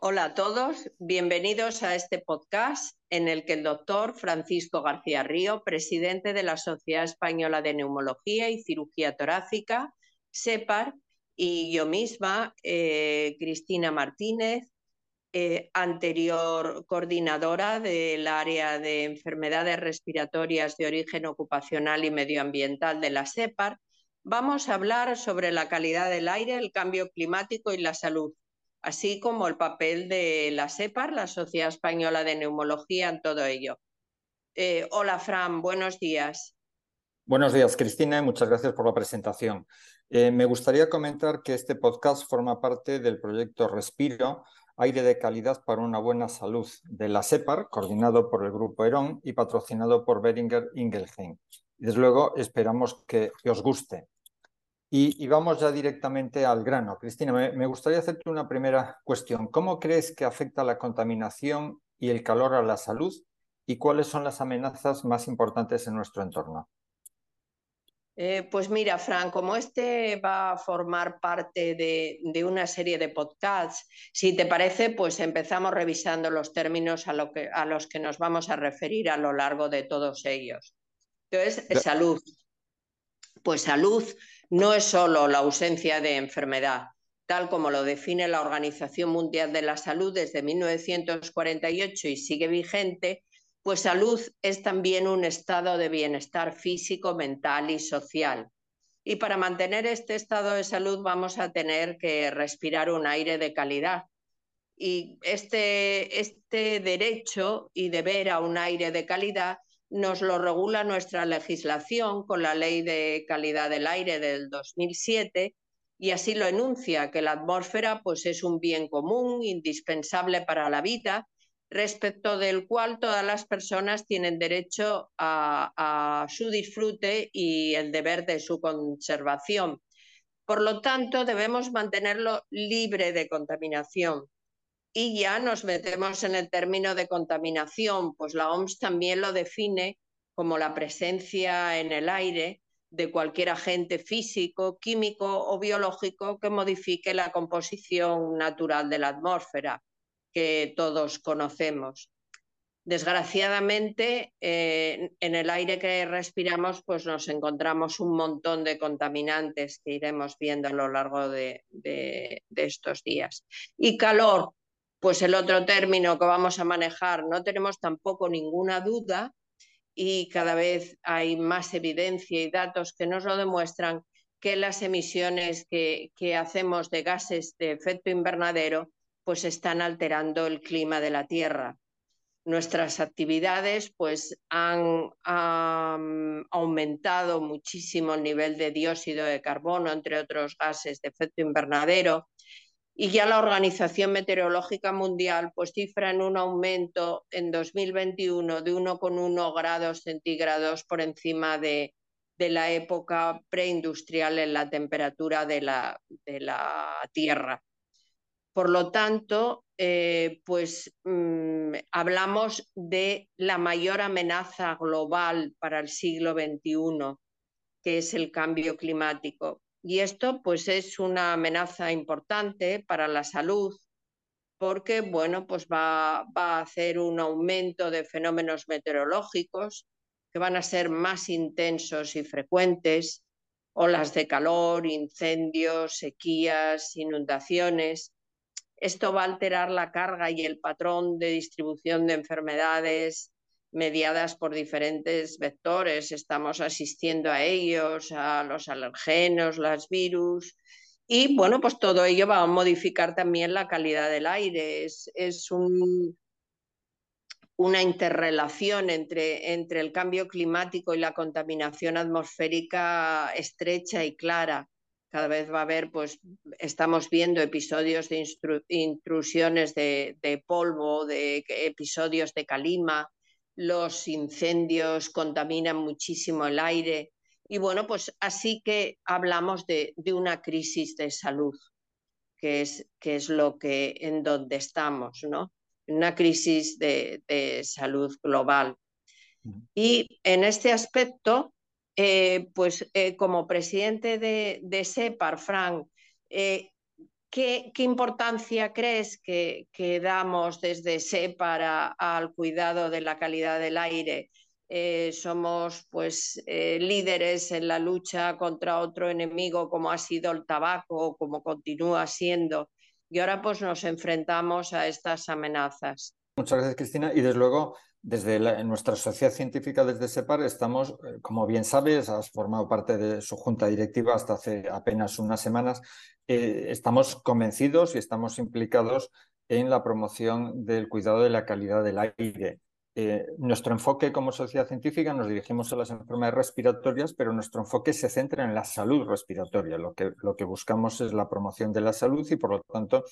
Hola a todos, bienvenidos a este podcast en el que el doctor Francisco García Río, presidente de la Sociedad Española de Neumología y Cirugía Torácica, SEPAR, y yo misma, eh, Cristina Martínez, eh, anterior coordinadora del área de enfermedades respiratorias de origen ocupacional y medioambiental de la SEPAR, vamos a hablar sobre la calidad del aire, el cambio climático y la salud, así como el papel de la SEPAR, la Sociedad Española de Neumología, en todo ello. Eh, hola, Fran, buenos días. Buenos días, Cristina, y muchas gracias por la presentación. Eh, me gustaría comentar que este podcast forma parte del proyecto Respiro, Aire de Calidad para una Buena Salud, de la SEPAR, coordinado por el Grupo ERON y patrocinado por Beringer Ingelheim. Desde luego, esperamos que, os guste. Y, vamos ya directamente al grano. Cristina, me, gustaría hacerte una primera cuestión. ¿Cómo crees que afecta la contaminación y el calor a la salud? ¿Y cuáles son las amenazas más importantes en nuestro entorno? Eh, pues mira, Fran, como este va a formar parte de, una serie de podcasts, si te parece, pues empezamos revisando los términos a, los que nos vamos a referir a lo largo de todos ellos. Entonces, salud. Pues salud no es solo la ausencia de enfermedad, tal como lo define la Organización Mundial de la Salud desde 1948 y sigue vigente, pues salud es también un estado de bienestar físico, mental y social. Y para mantener este estado de salud vamos a tener que respirar un aire de calidad. Y este, este derecho y deber a un aire de calidad nos lo regula nuestra legislación con la Ley de Calidad del Aire del 2007 y así lo enuncia, que la atmósfera pues, es un bien común, indispensable para la vida respecto del cual todas las personas tienen derecho a, su disfrute y el deber de su conservación. Por lo tanto, debemos mantenerlo libre de contaminación. Y ya nos metemos en el término de contaminación, pues la OMS también lo define como la presencia en el aire de cualquier agente físico, químico o biológico que modifique la composición natural de la atmósfera que todos conocemos. Desgraciadamente, eh, en el aire que respiramos, pues nos encontramos un montón de contaminantes que iremos viendo a lo largo de, estos días. Y calor, pues el otro término que vamos a manejar, no tenemos tampoco ninguna duda y cada vez hay más evidencia y datos que nos lo demuestran que las emisiones que hacemos de gases de efecto invernadero pues están alterando el clima de la Tierra. Nuestras actividades pues han, aumentado muchísimo el nivel de dióxido de carbono, entre otros gases de efecto invernadero, y ya la Organización Meteorológica Mundial pues cifra en un aumento en 2021 de 1,1 grados centígrados por encima de, la época preindustrial en la temperatura de la, de la Tierra. Por lo tanto, eh, pues mm, hablamos de la mayor amenaza global para el siglo XXI, que es el cambio climático. Y esto pues es una amenaza importante para la salud porque bueno, pues va, va a hacer un aumento de fenómenos meteorológicos que van a ser más intensos y frecuentes, olas de calor, incendios, sequías, inundaciones esto va a alterar la carga y el patrón de distribución de enfermedades mediadas por diferentes vectores. Estamos asistiendo a ellos, a los alergenos, los virus. Y bueno, pues todo ello va a modificar también la calidad del aire. Es, una interrelación entre, entre el cambio climático y la contaminación atmosférica estrecha y clara cada vez va a haber, pues estamos viendo episodios de intrusiones de, polvo, de episodios de calima, los incendios contaminan muchísimo el aire y bueno, pues así que hablamos de, una crisis de salud, que es, que es lo que en donde estamos, ¿no? Una crisis de, de salud global. Y en este aspecto, eh, pues eh, como presidente de, SEPAR, Frank, ¿qué, importancia crees que, damos desde SEPAR al cuidado de la calidad del aire? somos pues líderes en la lucha contra otro enemigo como ha sido el tabaco, como continúa siendo y ahora pues nos enfrentamos a estas amenazas. Muchas gracias, Cristina. Y desde luego, desde nuestra sociedad científica, desde SEPAR, estamos, eh, como bien sabes, has formado parte de su junta directiva hasta hace apenas unas semanas, eh, estamos convencidos y estamos implicados en la promoción del cuidado de la calidad del aire. Eh, nuestro enfoque como sociedad científica nos dirigimos a las enfermedades respiratorias, pero nuestro enfoque se centra en la salud respiratoria. Lo que, lo que buscamos es la promoción de la salud y, por lo tanto,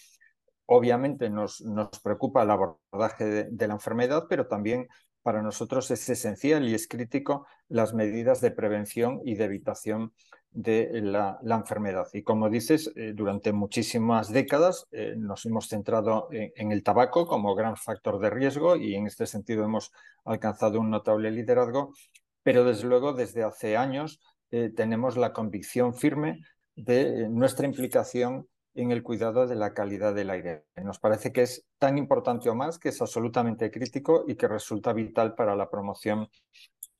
obviamente nos, nos preocupa el abordaje de, la enfermedad, pero también para nosotros es esencial y es crítico las medidas de prevención y de evitación de la, enfermedad. Y como dices, eh, durante muchísimas décadas eh, nos hemos centrado en, el tabaco como gran factor de riesgo y en este sentido hemos alcanzado un notable liderazgo, pero desde luego desde hace años eh, tenemos la convicción firme de nuestra implicación en el cuidado de la calidad del aire. Nos parece que es tan importante o más que es absolutamente crítico y que resulta vital para la promoción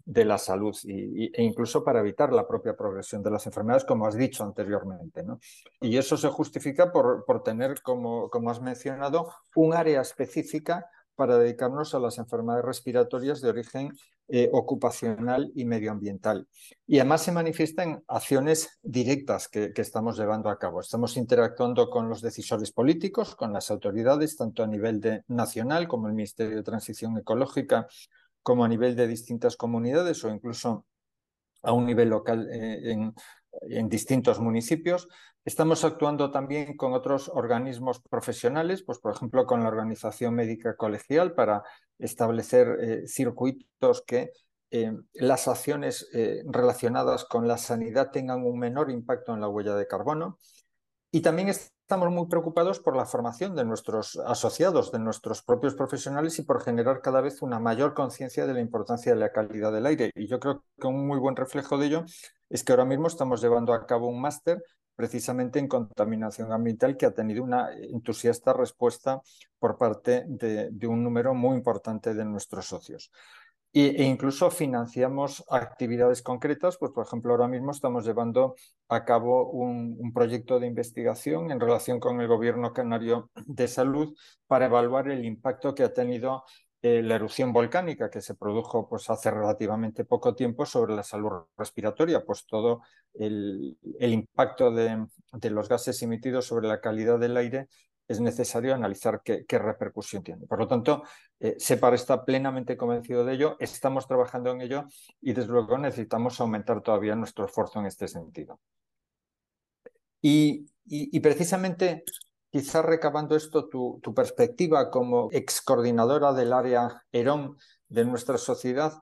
de la salud y, e incluso para evitar la propia progresión de las enfermedades, como has dicho anteriormente. ¿no? Y eso se justifica por, por tener, como, como has mencionado, un área específica para dedicarnos a las enfermedades respiratorias de origen eh, ocupacional y medioambiental. Y además se manifiesta en acciones directas que, que, estamos llevando a cabo. Estamos interactuando con los decisores políticos, con las autoridades, tanto a nivel de, nacional como el Ministerio de Transición Ecológica como a nivel de distintas comunidades o incluso a un nivel local eh, en, distintos municipios. Estamos actuando también con otros organismos profesionales, pues por ejemplo con la Organización Médica Colegial para establecer eh, circuitos que eh, las acciones relacionadas con la sanidad tengan un menor impacto en la huella de carbono. Y también estamos muy preocupados por la formación de nuestros asociados, de nuestros propios profesionales y por generar cada vez una mayor conciencia de la importancia de la calidad del aire. Y yo creo que un muy buen reflejo de ello es que ahora mismo estamos llevando a cabo un máster precisamente en contaminación ambiental que ha tenido una entusiasta respuesta por parte de un número muy importante de nuestros socios. E incluso financiamos actividades concretas, pues por ejemplo ahora mismo estamos llevando a cabo un, proyecto de investigación en relación con el gobierno canario de salud para evaluar el impacto que ha tenido eh, la erupción volcánica que se produjo pues, hace relativamente poco tiempo sobre la salud respiratoria, pues todo el, impacto de, de, los gases emitidos sobre la calidad del aire es necesario analizar qué, repercusión tiene. Por lo tanto, eh, SEPAR está plenamente convencido de ello, estamos trabajando en ello y desde luego necesitamos aumentar todavía nuestro esfuerzo en este sentido. Y, precisamente, quizás recabando esto, tu, perspectiva como ex coordinadora del área ERON de nuestra sociedad,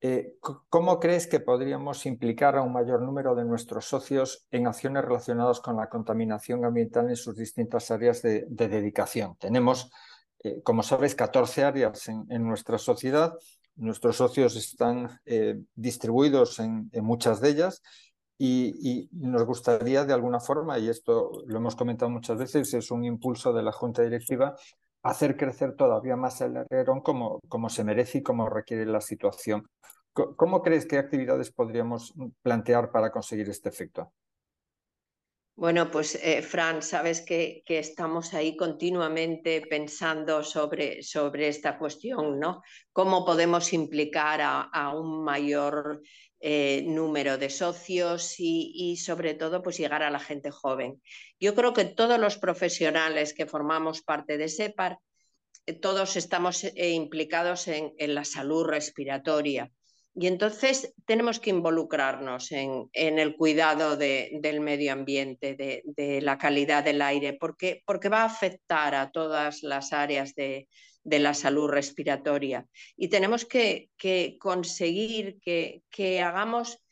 eh, ¿Cómo crees que podríamos implicar a un mayor número de nuestros socios en acciones relacionadas con la contaminación ambiental en sus distintas áreas de, dedicación? Tenemos, eh, como sabes, 14 áreas en, nuestra sociedad. Nuestros socios están eh, distribuidos en, muchas de ellas y, nos gustaría de alguna forma, y esto lo hemos comentado muchas veces, es un impulso de la Junta Directiva, hacer crecer todavía más el herrero como, como se merece y como requiere la situación. ¿Cómo crees que actividades podríamos plantear para conseguir este efecto? Bueno, pues eh, Fran, sabes que, estamos ahí continuamente pensando sobre, sobre, esta cuestión, ¿no? ¿Cómo podemos implicar a, un mayor eh, número de socios y, y, sobre todo pues llegar a la gente joven? Yo creo que todos los profesionales que formamos parte de SEPAR, eh, todos estamos implicados en, en la salud respiratoria y entonces tenemos que involucrarnos en, el cuidado del medio ambiente, de, la calidad del aire, porque, porque va a afectar a todas las áreas de, la salud respiratoria. Y tenemos que, conseguir que, hagamos,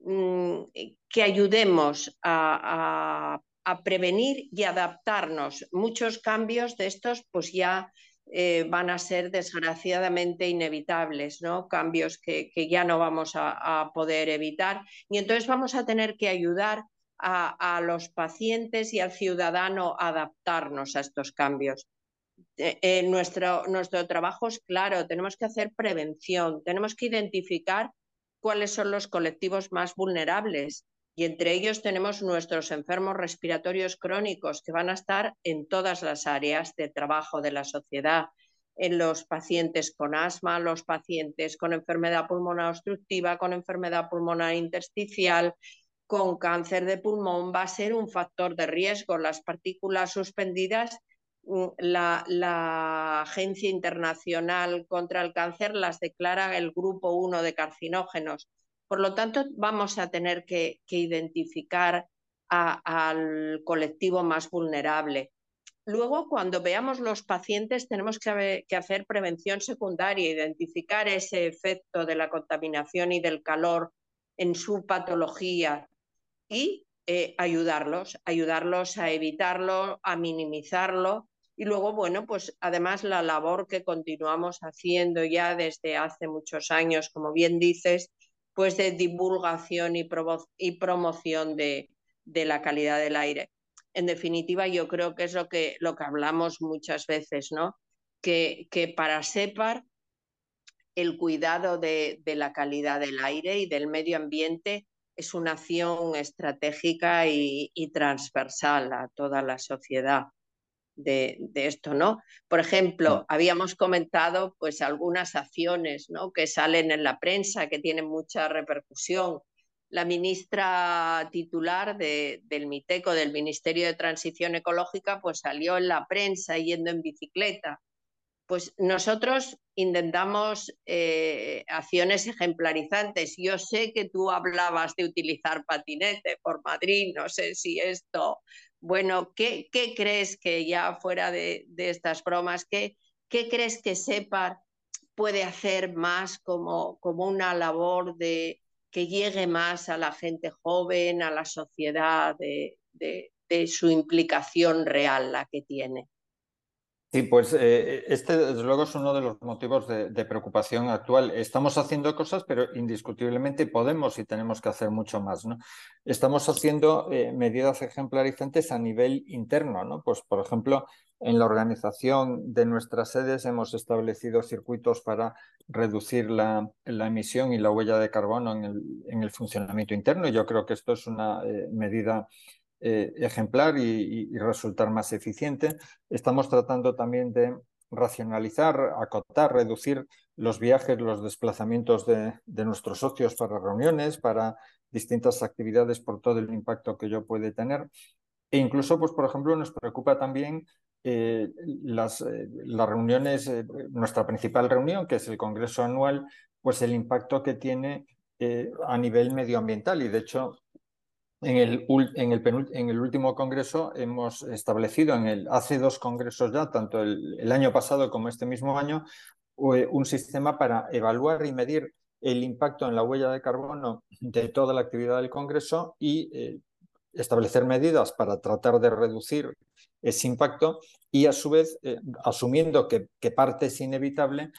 mm, que ayudemos a, prevenir y adaptarnos. Muchos cambios de estos pues ya eh, van a ser desgraciadamente inevitables, ¿no? cambios que, ya no vamos a, poder evitar. Y entonces vamos a tener que ayudar a, los pacientes y al ciudadano a adaptarnos a estos cambios. Eh, eh, nuestro, nuestro trabajo es claro, tenemos que hacer prevención, tenemos que identificar cuáles son los colectivos más vulnerables y entre ellos tenemos nuestros enfermos respiratorios crónicos que van a estar en todas las áreas de trabajo de la sociedad, en los pacientes con asma, los pacientes con enfermedad pulmonar obstructiva, con enfermedad pulmonar intersticial, con cáncer de pulmón, va a ser un factor de riesgo. Las partículas suspendidas, mm, la, Agencia Internacional contra el Cáncer las declara el grupo 1 de carcinógenos por lo tanto, vamos a tener que, identificar al colectivo más vulnerable. Luego, cuando veamos los pacientes, tenemos que, hacer prevención secundaria, identificar ese efecto de la contaminación y del calor en su patología y eh, ayudarlos, ayudarlos a evitarlo, a minimizarlo. Y luego, bueno, pues además la labor que continuamos haciendo ya desde hace muchos años, como bien dices, pues de divulgación y, promoción de, la calidad del aire. En definitiva, yo creo que es lo que, lo que hablamos muchas veces, ¿no? Que, que para SEPAR el cuidado de, la calidad del aire y del medio ambiente es una acción estratégica y transversal a toda la sociedad de, esto, ¿no? Por ejemplo, habíamos comentado pues algunas acciones ¿no? que salen en la prensa, que tienen mucha repercusión. La ministra titular del MITECO, del Ministerio de Transición Ecológica, pues salió en la prensa yendo en bicicleta. Pues nosotros intentamos eh, acciones ejemplarizantes. Yo sé que tú hablabas de utilizar patinete por Madrid, no sé si esto bueno, ¿qué, crees que ya fuera de, estas bromas, ¿qué, crees que SEPAR puede hacer más como, como una labor de que llegue más a la gente joven, a la sociedad, de, de su implicación real, la que tiene? Sí, pues eh, este desde luego es uno de los motivos de, preocupación actual. Estamos haciendo cosas, pero indiscutiblemente podemos y tenemos que hacer mucho más. ¿no? Estamos haciendo eh, medidas ejemplarizantes a nivel interno. ¿no? Pues, por ejemplo, en la organización de nuestras sedes hemos establecido circuitos para reducir la, emisión y la huella de carbono en el, en el, funcionamiento interno. Y yo creo que esto es una eh, medida eh, ejemplar y, resultar más eficiente. Estamos tratando también de racionalizar, acotar, reducir los viajes, los desplazamientos de, nuestros socios para reuniones, para distintas actividades por todo el impacto que ello puede tener. E incluso, pues, por ejemplo, nos preocupa también eh, las, eh, las, reuniones, nuestra principal reunión, que es el Congreso anual, pues el impacto que tiene a nivel medioambiental. Y de hecho, en el, último congreso hemos establecido, en el, hace dos congresos ya, tanto el, año pasado como este mismo año, un sistema para evaluar y medir el impacto en la huella de carbono de toda la actividad del Congreso y eh, establecer medidas para tratar de reducir ese impacto y a su vez, eh, asumiendo que, parte es inevitable,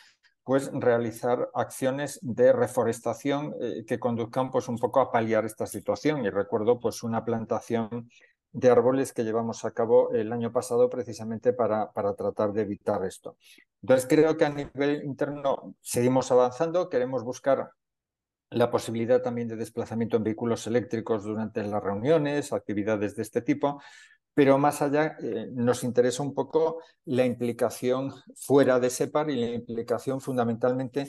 pues realizar acciones de reforestación eh, que conduzcan pues un poco a paliar esta situación. Y recuerdo pues una plantación de árboles que llevamos a cabo el año pasado precisamente para, para tratar de evitar esto. Entonces creo que a nivel interno seguimos avanzando, queremos buscar la posibilidad también de desplazamiento en vehículos eléctricos durante las reuniones, actividades de este tipo, pero más allá eh, nos interesa un poco la implicación fuera de SEPAR y la implicación fundamentalmente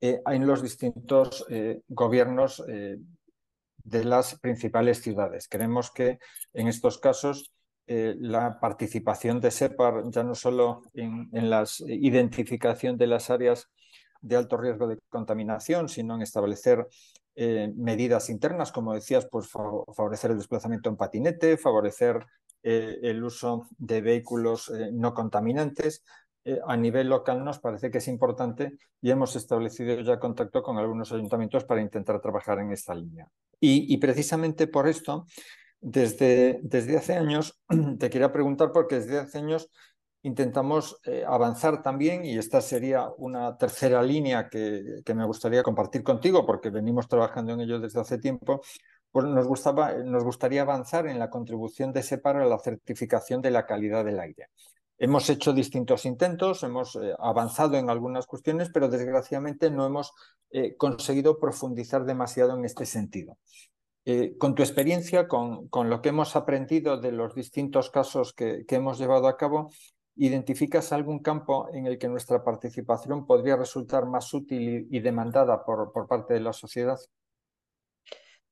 eh, en los distintos eh, gobiernos de las principales ciudades. Creemos que en estos casos la participación de SEPAR, ya no solo en, la identificación de las áreas de alto riesgo de contaminación, sino en establecer medidas internas, como decías, pues favorecer el desplazamiento en patinete, favorecer eh, el uso de vehículos eh, no contaminantes. Eh, a nivel local nos parece que es importante y hemos establecido ya contacto con algunos ayuntamientos para intentar trabajar en esta línea. Y, precisamente por esto, desde, desde hace años, te quería preguntar porque desde hace años intentamos avanzar también, y esta sería una tercera línea que, me gustaría compartir contigo, porque venimos trabajando en ello desde hace tiempo, pues nos, gustaba, nos gustaría avanzar en la contribución de SEPAR a la certificación de la calidad del aire. Hemos hecho distintos intentos, hemos eh, avanzado en algunas cuestiones, pero desgraciadamente no hemos eh, conseguido profundizar demasiado en este sentido. Eh, con tu experiencia, con, lo que hemos aprendido de los distintos casos que, hemos llevado a cabo, ¿identificas algún campo en el que nuestra participación podría resultar más útil y, demandada por, parte de la sociedad?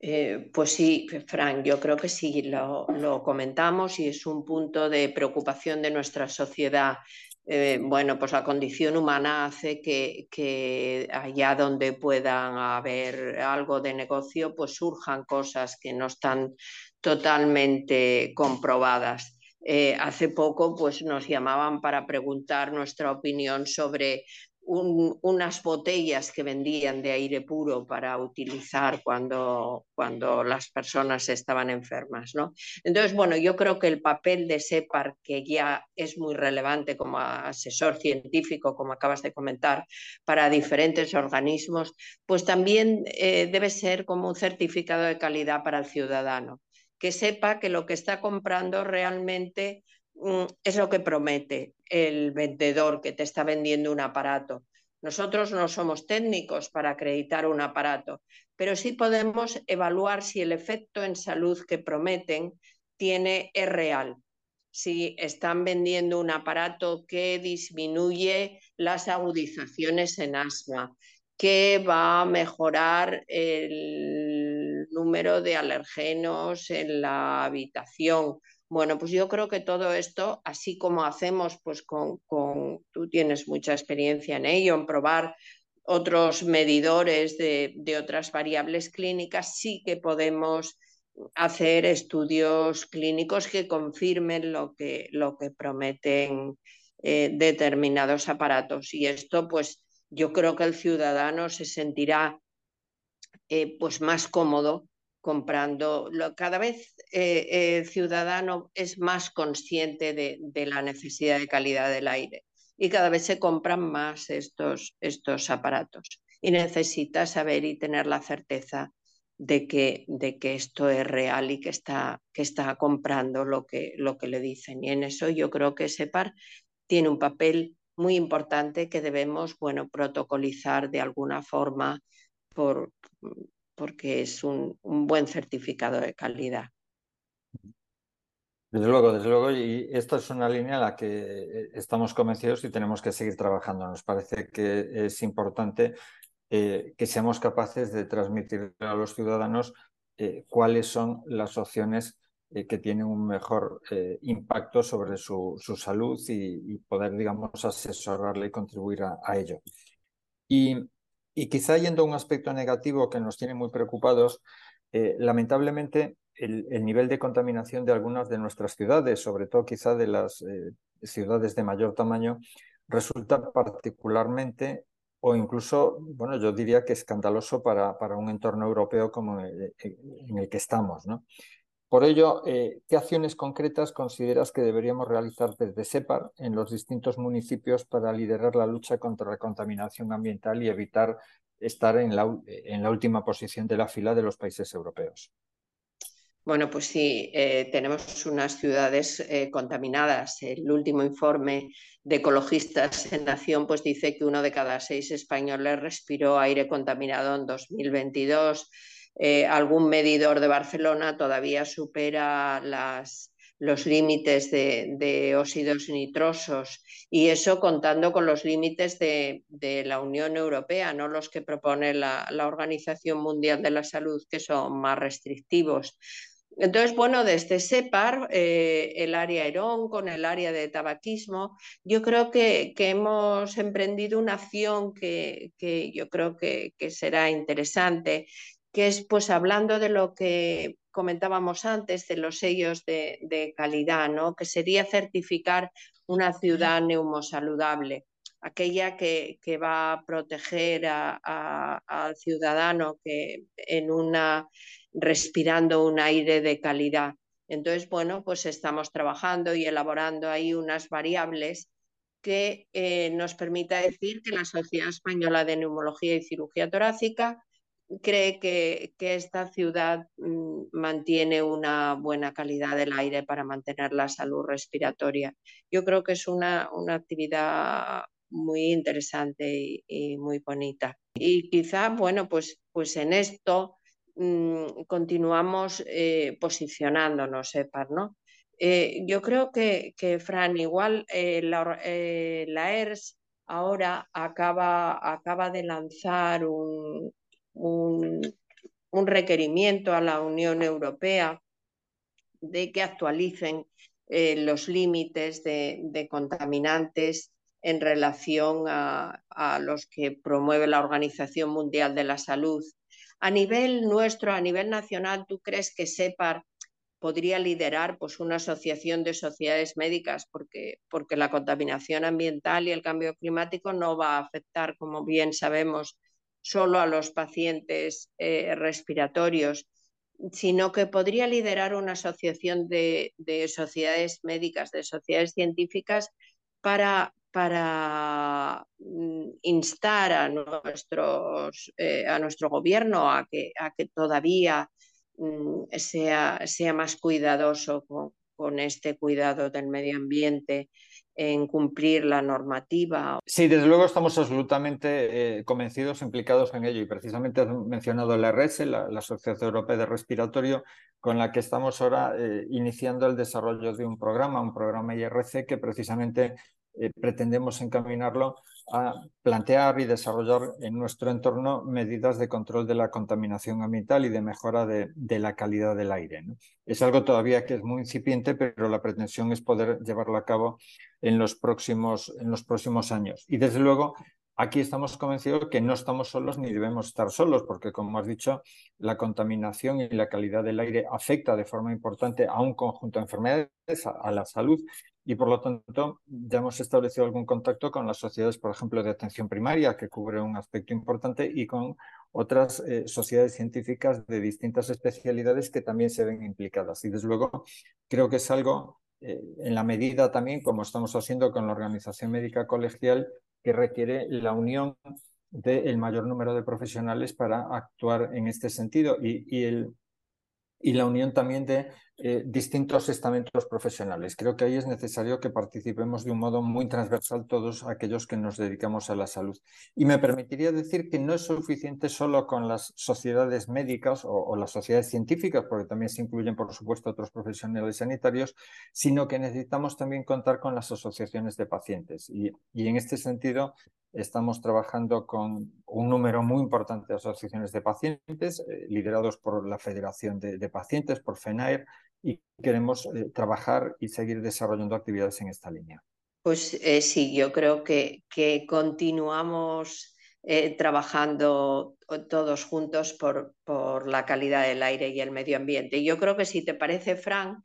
Eh, pues sí, Frank, yo creo que sí, lo, comentamos y es un punto de preocupación de nuestra sociedad. Eh, bueno, pues la condición humana hace que, allá donde puedan haber algo de negocio, pues surjan cosas que no están totalmente comprobadas. Eh, hace poco pues, nos llamaban para preguntar nuestra opinión sobre unas botellas que vendían de aire puro para utilizar cuando, cuando las personas estaban enfermas. ¿no? Entonces, bueno, yo creo que el papel de SEPAR, que ya es muy relevante como asesor científico, como acabas de comentar, para diferentes organismos, pues también eh, debe ser como un certificado de calidad para el ciudadano, que sepa que lo que está comprando realmente es lo que promete el vendedor que te está vendiendo un aparato. Nosotros no somos técnicos para acreditar un aparato, pero sí podemos evaluar si el efecto en salud que prometen tiene, es real. Si están vendiendo un aparato que disminuye las agudizaciones en asma, que va a mejorar el número de alergenos en la habitación bueno, pues yo creo que todo esto, así como hacemos, pues con, tú tienes mucha experiencia en ello, en probar otros medidores de, otras variables clínicas, sí que podemos hacer estudios clínicos que confirmen lo que, lo que prometen eh, determinados aparatos. Y esto, pues yo creo que el ciudadano se sentirá eh, pues más cómodo comprando. Cada vez eh, el ciudadano es más consciente de, la necesidad de calidad del aire y cada vez se compran más estos, estos aparatos. Y necesita saber y tener la certeza de que, de que esto es real y que está, que está comprando lo que, lo que le dicen. Y en eso yo creo que SEPAR tiene un papel muy importante que debemos bueno, protocolizar de alguna forma por, porque es un, buen certificado de calidad. Desde luego, desde luego, y esta es una línea en la que eh, estamos convencidos y tenemos que seguir trabajando. Nos parece que es importante eh, que seamos capaces de transmitir a los ciudadanos eh, cuáles son las opciones que tienen un mejor impacto sobre su, salud y, poder, digamos, asesorarle y contribuir a, a ello. Y y quizá yendo a un aspecto negativo que nos tiene muy preocupados, eh, lamentablemente el, nivel de contaminación de algunas de nuestras ciudades, sobre todo quizá de las eh, ciudades de mayor tamaño, resulta particularmente o incluso, bueno, yo diría que escandaloso para, para un entorno europeo como en el que estamos. ¿no? Por ello, eh, ¿qué acciones concretas consideras que deberíamos realizar desde SEPAR en los distintos municipios para liderar la lucha contra la contaminación ambiental y evitar estar en la, última posición de la fila de los países europeos? Bueno, pues sí, eh, tenemos unas ciudades eh, contaminadas. El último informe de ecologistas en Nación pues dice que uno de cada seis españoles respiró aire contaminado en 2022 eh, algún medidor de Barcelona todavía supera los límites de, óxidos nitrosos. Y eso contando con los límites de, la Unión Europea, no los que propone la, Organización Mundial de la Salud, que son más restrictivos. Entonces, bueno, desde SEPAR, eh, el área Herón con el área de tabaquismo, yo creo que, hemos emprendido una acción que, yo creo que, que será interesante que es pues hablando de lo que comentábamos antes, de los sellos de, calidad, ¿no? que sería certificar una ciudad neumosaludable, aquella que, va a proteger al ciudadano que en una respirando un aire de calidad. Entonces, bueno, pues estamos trabajando y elaborando ahí unas variables que eh, nos permita decir que la Sociedad Española de Neumología y Cirugía Torácica cree que, esta ciudad mm, mantiene una buena calidad del aire para mantener la salud respiratoria. Yo creo que es una, actividad muy interesante y, muy bonita. Y quizá, bueno, pues, pues en esto mm, continuamos eh, posicionándonos, EPAR, ¿no? Eh, yo creo que, Fran, igual eh, la, ERS ahora acaba, acaba de lanzar un, un, requerimiento a la Unión Europea de que actualicen eh, los límites de, contaminantes en relación a, los que promueve la Organización Mundial de la Salud. A nivel nuestro, a nivel nacional, ¿tú crees que SEPAR podría liderar pues, una asociación de sociedades médicas? Porque, porque la contaminación ambiental y el cambio climático no va a afectar, como bien sabemos, solo a los pacientes eh, respiratorios, sino que podría liderar una asociación de, sociedades médicas, de sociedades científicas, para, para mm, instar a, nuestros, eh, a nuestro gobierno a que, a que todavía mm, sea, sea, más cuidadoso con este cuidado del medio ambiente en cumplir la normativa. Sí, desde luego estamos absolutamente eh, convencidos, implicados en ello y precisamente has mencionado la RS, la, Asociación Europea de Respiratorio, con la que estamos ahora eh, iniciando el desarrollo de un programa, un programa IRC que precisamente eh, pretendemos encaminarlo a plantear y desarrollar en nuestro entorno medidas de control de la contaminación ambiental y de mejora de, la calidad del aire. Es algo todavía que es muy incipiente, pero la pretensión es poder llevarlo a cabo en los próximos, en los próximos años. Y desde luego, aquí estamos convencidos que no estamos solos ni debemos estar solos, porque como has dicho, la contaminación y la calidad del aire afecta de forma importante a un conjunto de enfermedades, a la salud y por lo tanto ya hemos establecido algún contacto con las sociedades, por ejemplo, de atención primaria, que cubre un aspecto importante, y con otras eh, sociedades científicas de distintas especialidades que también se ven implicadas. Y desde luego creo que es algo, eh, en la medida también, como estamos haciendo con la Organización Médica Colegial, que requiere la unión del mayor número de profesionales para actuar en este sentido. Y, y el, y la unión también de eh, distintos estamentos profesionales. Creo que ahí es necesario que participemos de un modo muy transversal todos aquellos que nos dedicamos a la salud. Y me permitiría decir que no es suficiente solo con las sociedades médicas o, las sociedades científicas, porque también se incluyen, por supuesto, otros profesionales sanitarios, sino que necesitamos también contar con las asociaciones de pacientes. y en este sentido, Estamos trabajando con un número muy importante de asociaciones de pacientes, eh, liderados por la Federación de, Pacientes, por FENAIR, y queremos eh, trabajar y seguir desarrollando actividades en esta línea. Pues eh, sí, yo creo que, que continuamos trabajando todos juntos por, por, la calidad del aire y el medio ambiente. Yo creo que si te parece, Fran,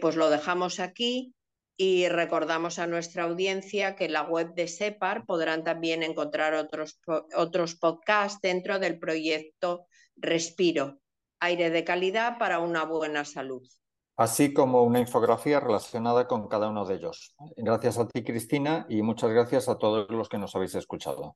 pues lo dejamos aquí y recordamos a nuestra audiencia que en la web de SEPAR podrán también encontrar otros, otros podcasts dentro del proyecto Respiro, aire de calidad para una buena salud. Así como una infografía relacionada con cada uno de ellos. Gracias a ti, Cristina, y muchas gracias a todos los que nos habéis escuchado.